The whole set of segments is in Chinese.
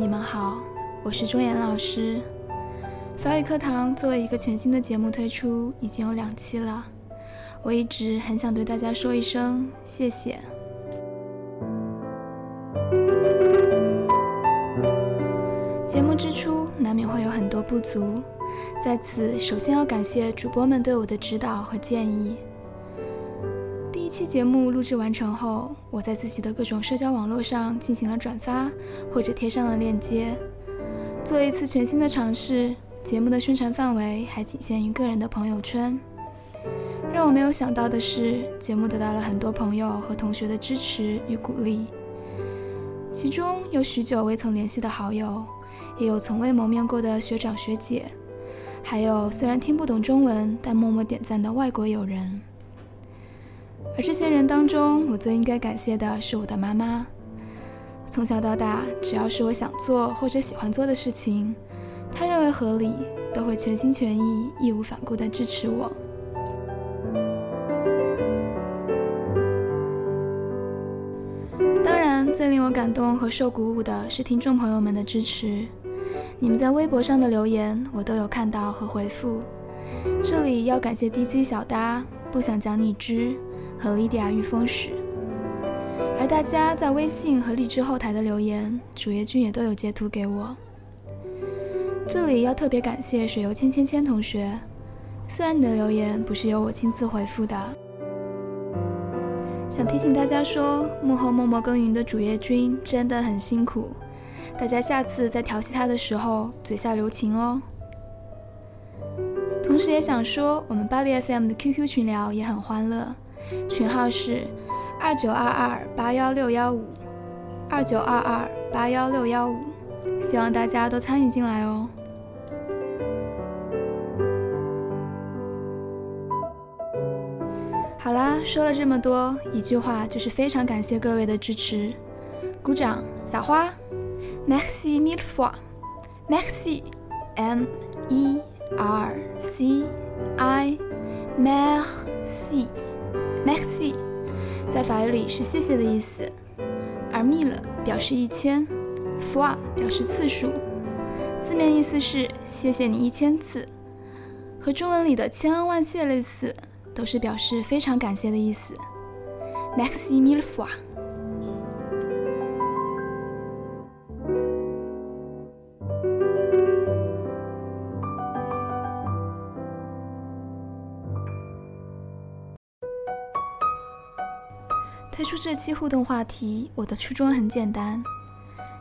你们好，我是钟岩老师。法语课堂作为一个全新的节目推出，已经有两期了。我一直很想对大家说一声谢谢。节目之初难免会有很多不足，在此首先要感谢主播们对我的指导和建议。期节目录制完成后，我在自己的各种社交网络上进行了转发，或者贴上了链接。做一次全新的尝试，节目的宣传范围还仅限于个人的朋友圈。让我没有想到的是，节目得到了很多朋友和同学的支持与鼓励，其中有许久未曾联系的好友，也有从未谋面过的学长学姐，还有虽然听不懂中文但默默点赞的外国友人。而这些人当中，我最应该感谢的是我的妈妈。从小到大，只要是我想做或者喜欢做的事情，她认为合理，都会全心全意、义无反顾地支持我。当然，最令我感动和受鼓舞的是听众朋友们的支持。你们在微博上的留言，我都有看到和回复。这里要感谢 DJ 小搭，不想讲你知。和莉迪亚御风使，而大家在微信和荔枝后台的留言，主页君也都有截图给我。这里要特别感谢水游千千千同学，虽然你的留言不是由我亲自回复的，想提醒大家说，幕后默默耕耘的主页君真的很辛苦，大家下次在调戏他的时候嘴下留情哦。同时也想说，我们巴黎 FM 的 QQ 群聊也很欢乐。群号是二九二二八幺六幺五，二九二二八幺六幺五，希望大家都参与进来哦。好啦，说了这么多，一句话就是非常感谢各位的支持，鼓掌撒花，Merci mille fois，Merci，M E R C I，Merci。Merci，Maxi，在法语里是谢谢的意思，而 mille 表示一千 f o i 表示次数，字面意思是谢谢你一千次，和中文里的千恩万谢类似，都是表示非常感谢的意思。Maxi mille fois。出这期互动话题，我的初衷很简单，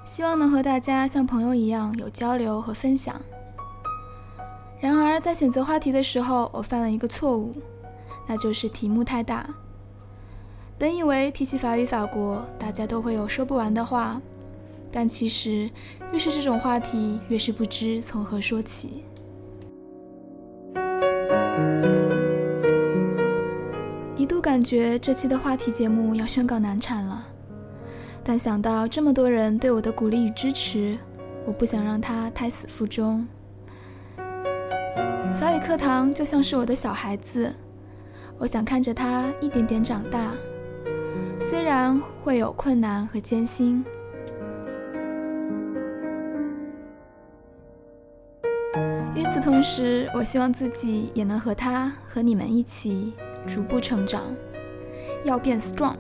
希望能和大家像朋友一样有交流和分享。然而，在选择话题的时候，我犯了一个错误，那就是题目太大。本以为提起法语法国，大家都会有说不完的话，但其实越是这种话题，越是不知从何说起。感觉这期的话题节目要宣告难产了，但想到这么多人对我的鼓励与支持，我不想让它胎死腹中。法语课堂就像是我的小孩子，我想看着他一点点长大，虽然会有困难和艰辛。与此同时，我希望自己也能和他和你们一起。逐步成长，要变 strong。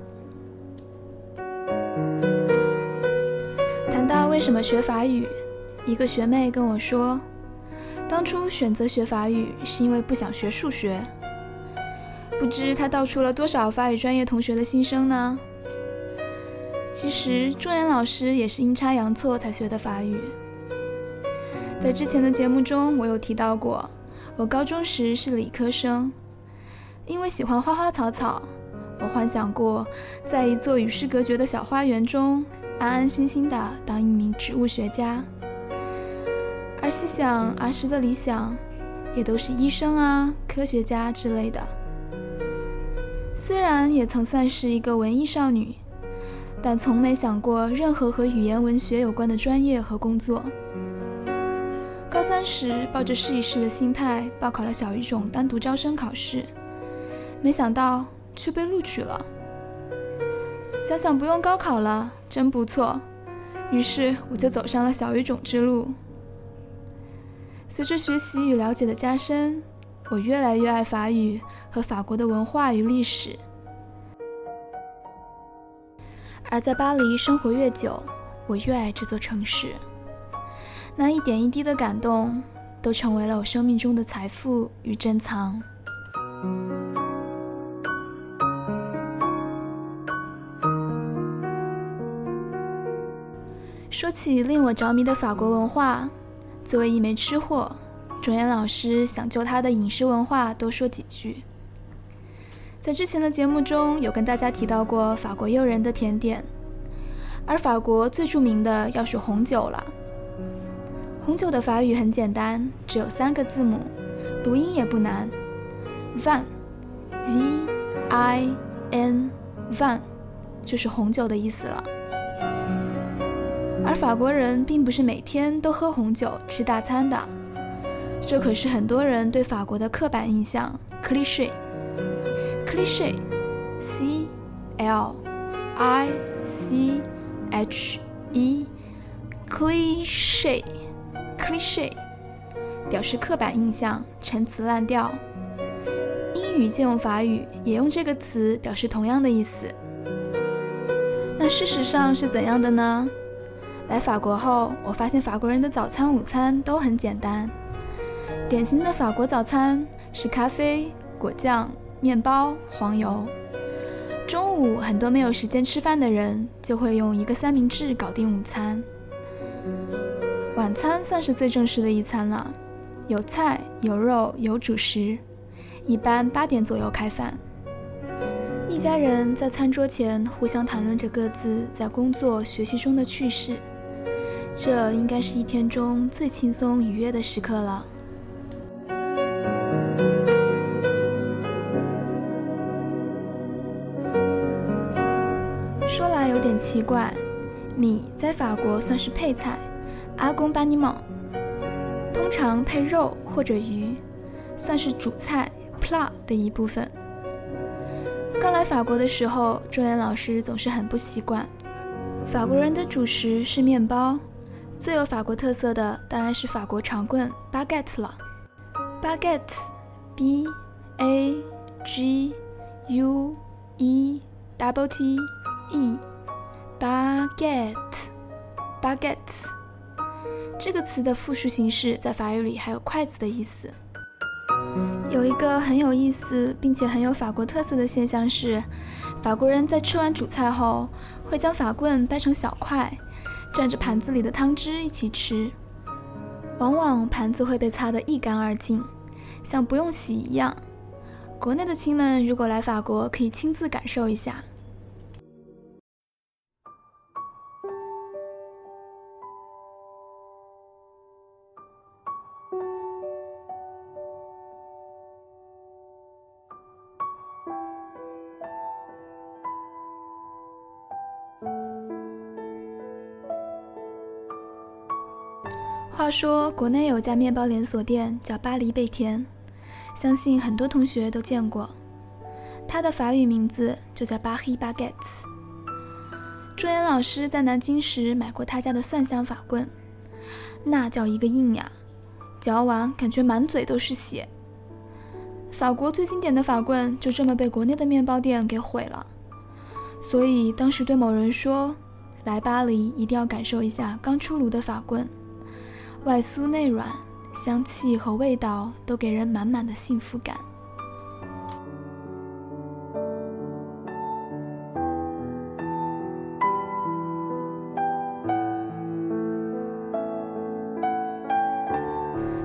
谈到为什么学法语，一个学妹跟我说，当初选择学法语是因为不想学数学。不知她道出了多少法语专业同学的心声呢？其实钟岩老师也是阴差阳错才学的法语。在之前的节目中，我有提到过，我高中时是理科生，因为喜欢花花草草，我幻想过在一座与世隔绝的小花园中，安安心心的当一名植物学家。而细想儿时的理想，也都是医生啊、科学家之类的。虽然也曾算是一个文艺少女，但从没想过任何和语言文学有关的专业和工作。高三时，抱着试一试的心态报考了小语种单独招生考试，没想到却被录取了。想想不用高考了，真不错。于是我就走上了小语种之路。随着学习与了解的加深。我越来越爱法语和法国的文化与历史，而在巴黎生活越久，我越爱这座城市。那一点一滴的感动，都成为了我生命中的财富与珍藏。说起令我着迷的法国文化，作为一枚吃货。钟岩老师想就他的饮食文化多说几句。在之前的节目中有跟大家提到过法国诱人的甜点，而法国最著名的要数红酒了。红酒的法语很简单，只有三个字母，读音也不难，vin，v-i-n，vin，就是红酒的意思了。而法国人并不是每天都喝红酒吃大餐的。这可是很多人对法国的刻板印象，cliché，cliché，c l i c h e，cliché，cliché，表示刻板印象、陈词滥调。英语借用法语也用这个词表示同样的意思。那事实上是怎样的呢？来法国后，我发现法国人的早餐、午餐都很简单。典型的法国早餐是咖啡、果酱、面包、黄油。中午很多没有时间吃饭的人就会用一个三明治搞定午餐。晚餐算是最正式的一餐了，有菜、有肉、有主食。一般八点左右开饭。一家人在餐桌前互相谈论着各自在工作、学习中的趣事，这应该是一天中最轻松愉悦的时刻了。说来有点奇怪，米在法国算是配菜，阿公巴尼蒙，通常配肉或者鱼，算是主菜 plat 的一部分。刚来法国的时候，周岩老师总是很不习惯。法国人的主食是面包，最有法国特色的当然是法国长棍 baguette 了。baguette，b a g u e double t e。baguette，baguette 这个词的复数形式在法语里还有筷子的意思。有一个很有意思并且很有法国特色的现象是，法国人在吃完主菜后会将法棍掰成小块，蘸着盘子里的汤汁一起吃。往往盘子会被擦得一干二净，像不用洗一样。国内的亲们如果来法国，可以亲自感受一下。他说，国内有家面包连锁店叫巴黎贝甜，相信很多同学都见过。它的法语名字就叫巴黑巴盖茨。朱岩老师在南京时买过他家的蒜香法棍，那叫一个硬呀，嚼完感觉满嘴都是血。法国最经典的法棍就这么被国内的面包店给毁了，所以当时对某人说，来巴黎一定要感受一下刚出炉的法棍。外酥内软香气和味道都给人满满的幸福感。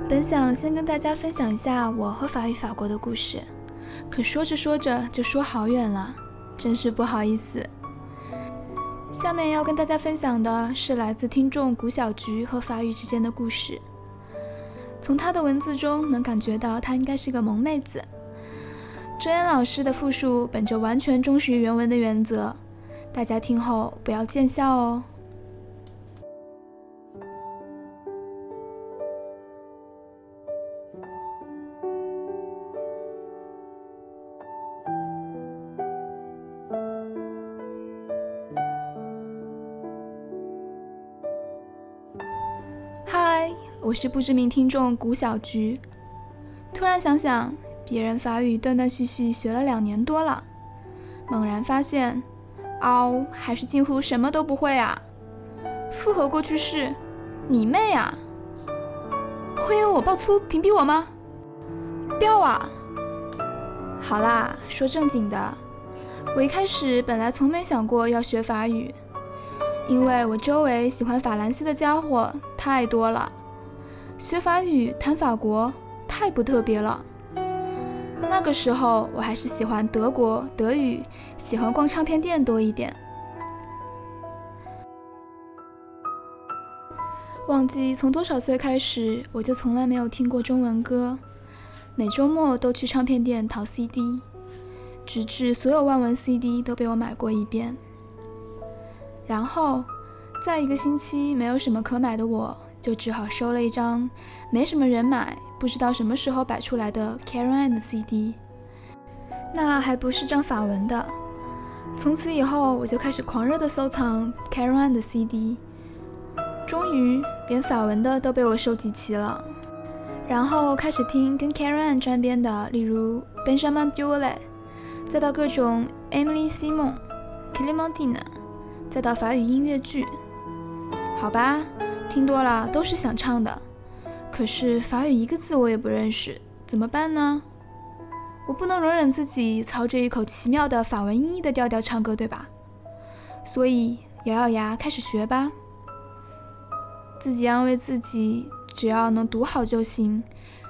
本想先跟大家分享一下我和法语法国的故事可说着说着就说好远了真是不好意思。下面要跟大家分享的是来自听众古小菊和法语之间的故事。从她的文字中能感觉到她应该是个萌妹子。周岩老师的复述本着完全忠实于原文的原则，大家听后不要见笑哦。是不知名听众古小菊，突然想想，别人法语断断续续学了两年多了，猛然发现，嗷，还是近乎什么都不会啊！复合过去式，你妹啊！会因为我爆粗屏蔽我吗？掉啊！好啦，说正经的，我一开始本来从没想过要学法语，因为我周围喜欢法兰西的家伙太多了。学法语谈法国太不特别了。那个时候我还是喜欢德国德语，喜欢逛唱片店多一点。忘记从多少岁开始，我就从来没有听过中文歌，每周末都去唱片店淘 CD，直至所有万文 CD 都被我买过一遍。然后，在一个星期没有什么可买的我。就只好收了一张没什么人买、不知道什么时候摆出来的 Karen 的 CD，那还不是张法文的。从此以后，我就开始狂热的收藏 Karen 的 CD，终于连法文的都被我收集齐了。然后开始听跟 Karen 沾边的，例如 Benjamin Biolay，再到各种 Emily Simon、Clementine，再到法语音乐剧。好吧。听多了都是想唱的，可是法语一个字我也不认识，怎么办呢？我不能容忍自己操着一口奇妙的法文音译的调调唱歌，对吧？所以咬咬牙开始学吧。自己安慰自己，只要能读好就行，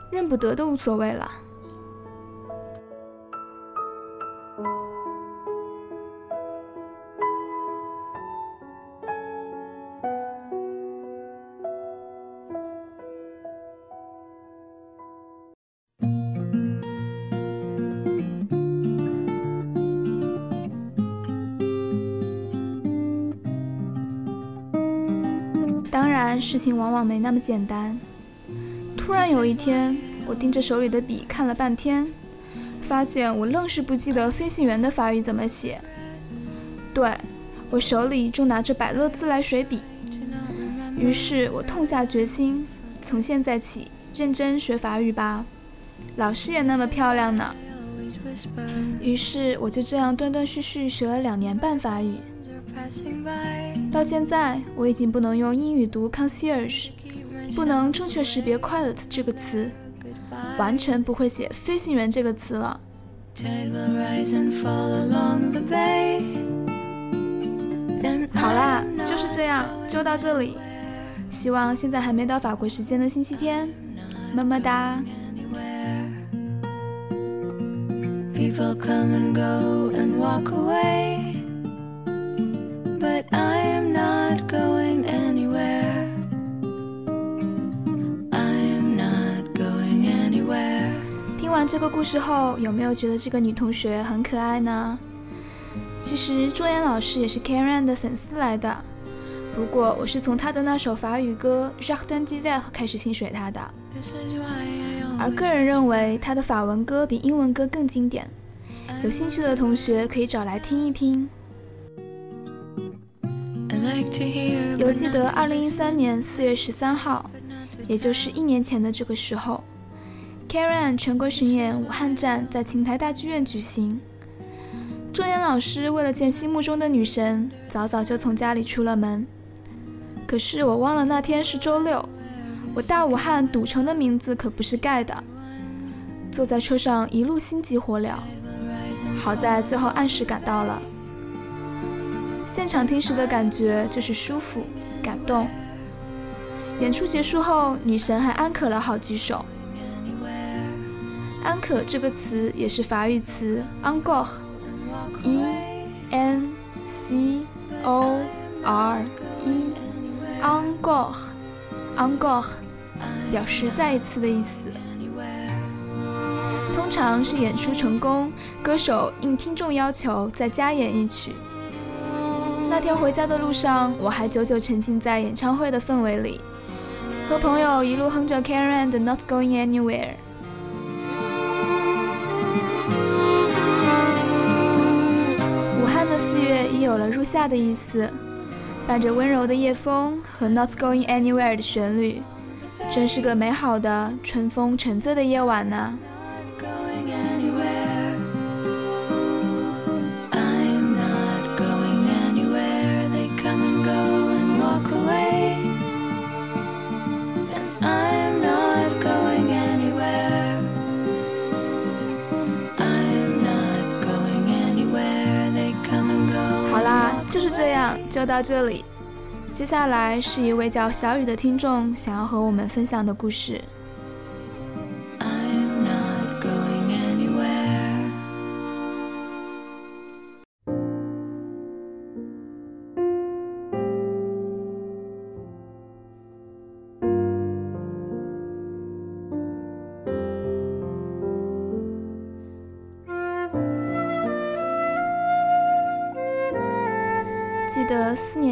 认不得都无所谓了。当然事情往往没那么简单。突然有一天，我盯着手里的笔看了半天，发现我愣是不记得飞行员的法语怎么写。对，我手里正拿着百乐自来水笔。于是我痛下决心，从现在起认真学法语吧。老师也那么漂亮呢。于是我就这样断断续续学了两年半法语。到现在，我已经不能用英语读 concierge，不能正确识别 quiet 这个词，完全不会写飞行员这个词了。好啦，就是这样，就到这里。希望现在还没到法国时间的星期天，么么哒。People come and go and walk away. but I 这个故事后，有没有觉得这个女同学很可爱呢？其实朱岩老师也是 Karen 的粉丝来的，不过我是从她的那首法语歌《Jardin d'hiver》开始心水她的。而个人认为她的法文歌比英文歌更经典，有兴趣的同学可以找来听一听。犹记得二零一三年四月十三号，也就是一年前的这个时候，Karen 全国巡演武汉站在琴台大剧院举行。周岩老师为了见心目中的女神，早早就从家里出了门。可是我忘了那天是周六，我大武汉赌城的名字可不是盖的。坐在车上一路心急火燎，好在最后按时赶到了。现场听时的感觉就是舒服、感动。演出结束后，女神还安可了好几首。安可这个词也是法语词 encore，e n c o r e，encore，encore，表示再一次的意思。通常是演出成功，歌手应听众要求再加演一曲。那天回家的路上，我还久久沉浸在演唱会的氛围里，和朋友一路哼着 Karen 的 Not Going Anywhere。已有了入夏的意思，伴着温柔的夜风和 Not Going Anywhere 的旋律，真是个美好的春风沉醉的夜晚呢。就到这里，接下来是一位叫小雨的听众想要和我们分享的故事。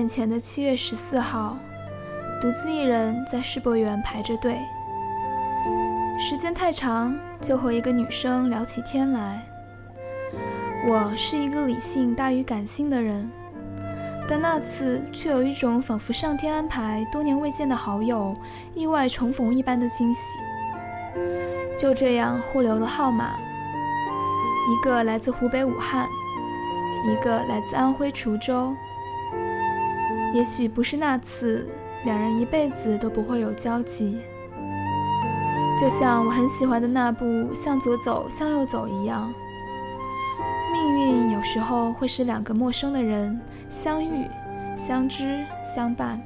年前的七月十四号，独自一人在世博园排着队。时间太长，就和一个女生聊起天来。我是一个理性大于感性的人，但那次却有一种仿佛上天安排多年未见的好友意外重逢一般的惊喜。就这样互留了号码，一个来自湖北武汉，一个来自安徽滁州。也许不是那次，两人一辈子都不会有交集。就像我很喜欢的那部《向左走，向右走》一样，命运有时候会使两个陌生的人相遇、相知、相伴。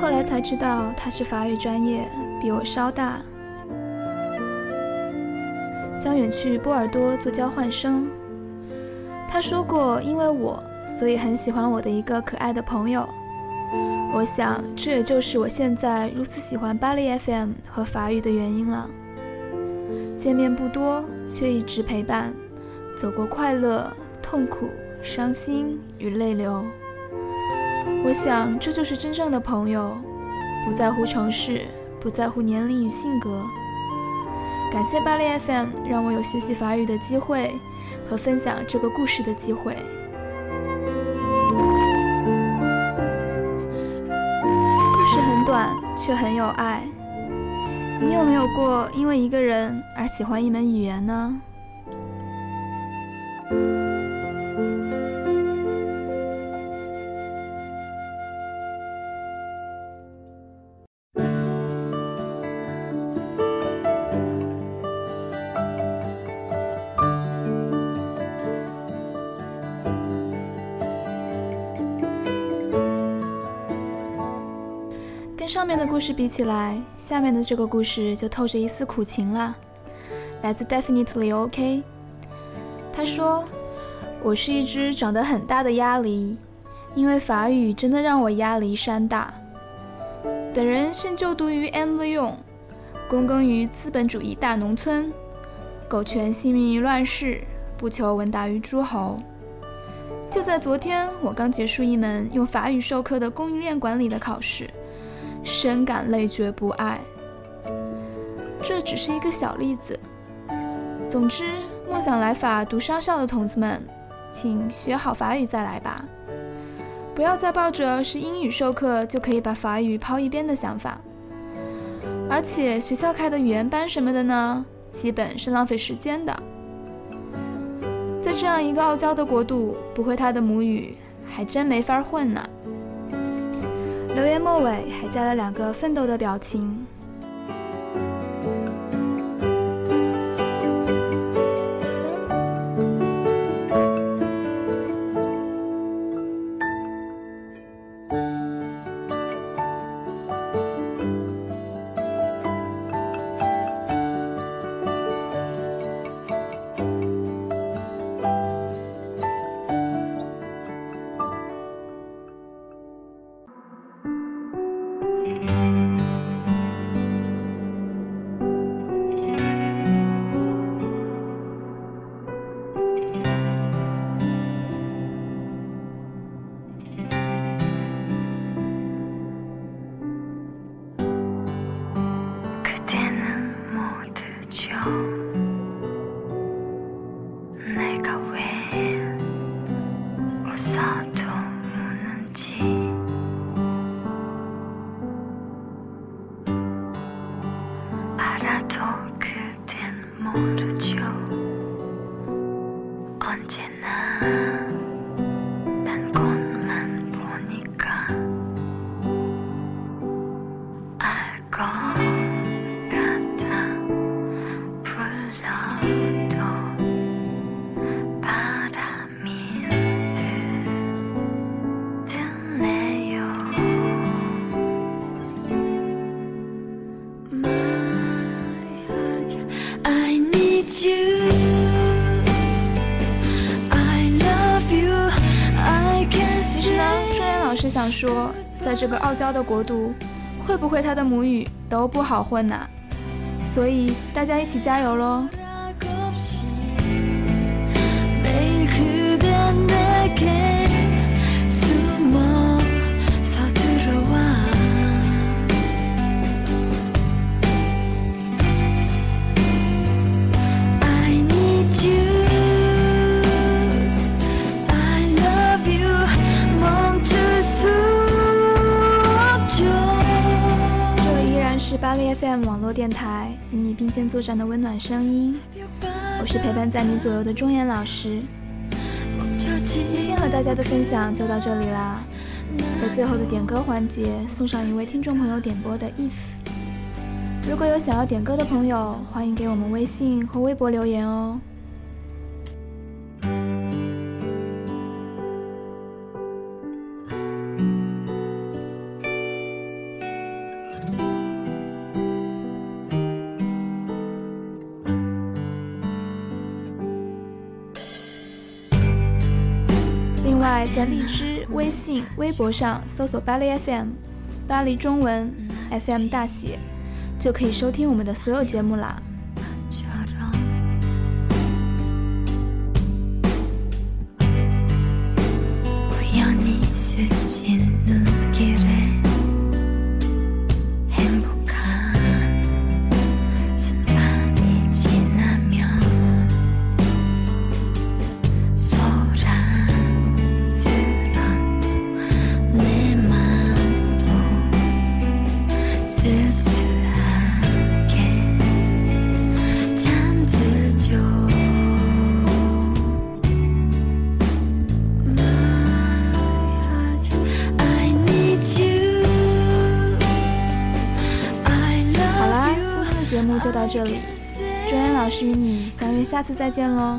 后来才知道他是法语专业。比我稍大，将远去波尔多做交换生。他说过，因为我，所以很喜欢我的一个可爱的朋友。我想，这也就是我现在如此喜欢巴黎 FM 和法语的原因了。见面不多，却一直陪伴，走过快乐、痛苦、伤心与泪流。我想，这就是真正的朋友，不在乎城市。不在乎年龄与性格。感谢巴黎 FM，让我有学习法语的机会和分享这个故事的机会。故事很短，却很有爱。你有没有过因为一个人而喜欢一门语言呢？上面的故事比起来，下面的这个故事就透着一丝苦情了。来自 Definitely OK，他说：“我是一只长得很大的鸭梨，因为法语真的让我鸭梨山大。本人现就读于 N 利用，躬耕于资本主义大农村，苟全性命于乱世，不求闻达于诸侯。就在昨天，我刚结束一门用法语授课的供应链管理的考试。”深感累觉不爱，这只是一个小例子。总之，梦想来法读商校的同志们，请学好法语再来吧，不要再抱着是英语授课就可以把法语抛一边的想法。而且学校开的语言班什么的呢，基本是浪费时间的。在这样一个傲娇的国度，不会他的母语，还真没法混呢。留言末尾还加了两个奋斗的表情。这个傲娇的国度，会不会他的母语都不好混呐？所以大家一起加油喽！电台与你并肩作战的温暖声音，我是陪伴在你左右的钟岩老师。今天和大家的分享就到这里啦，在最后的点歌环节送上一位听众朋友点播的 If。如果有想要点歌的朋友，欢迎给我们微信和微博留言哦。在荔枝、微信、微博上搜索“巴黎 FM”，巴黎中文 FM 大写，就可以收听我们的所有节目啦。这里，周岩老师与你相约下次再见喽。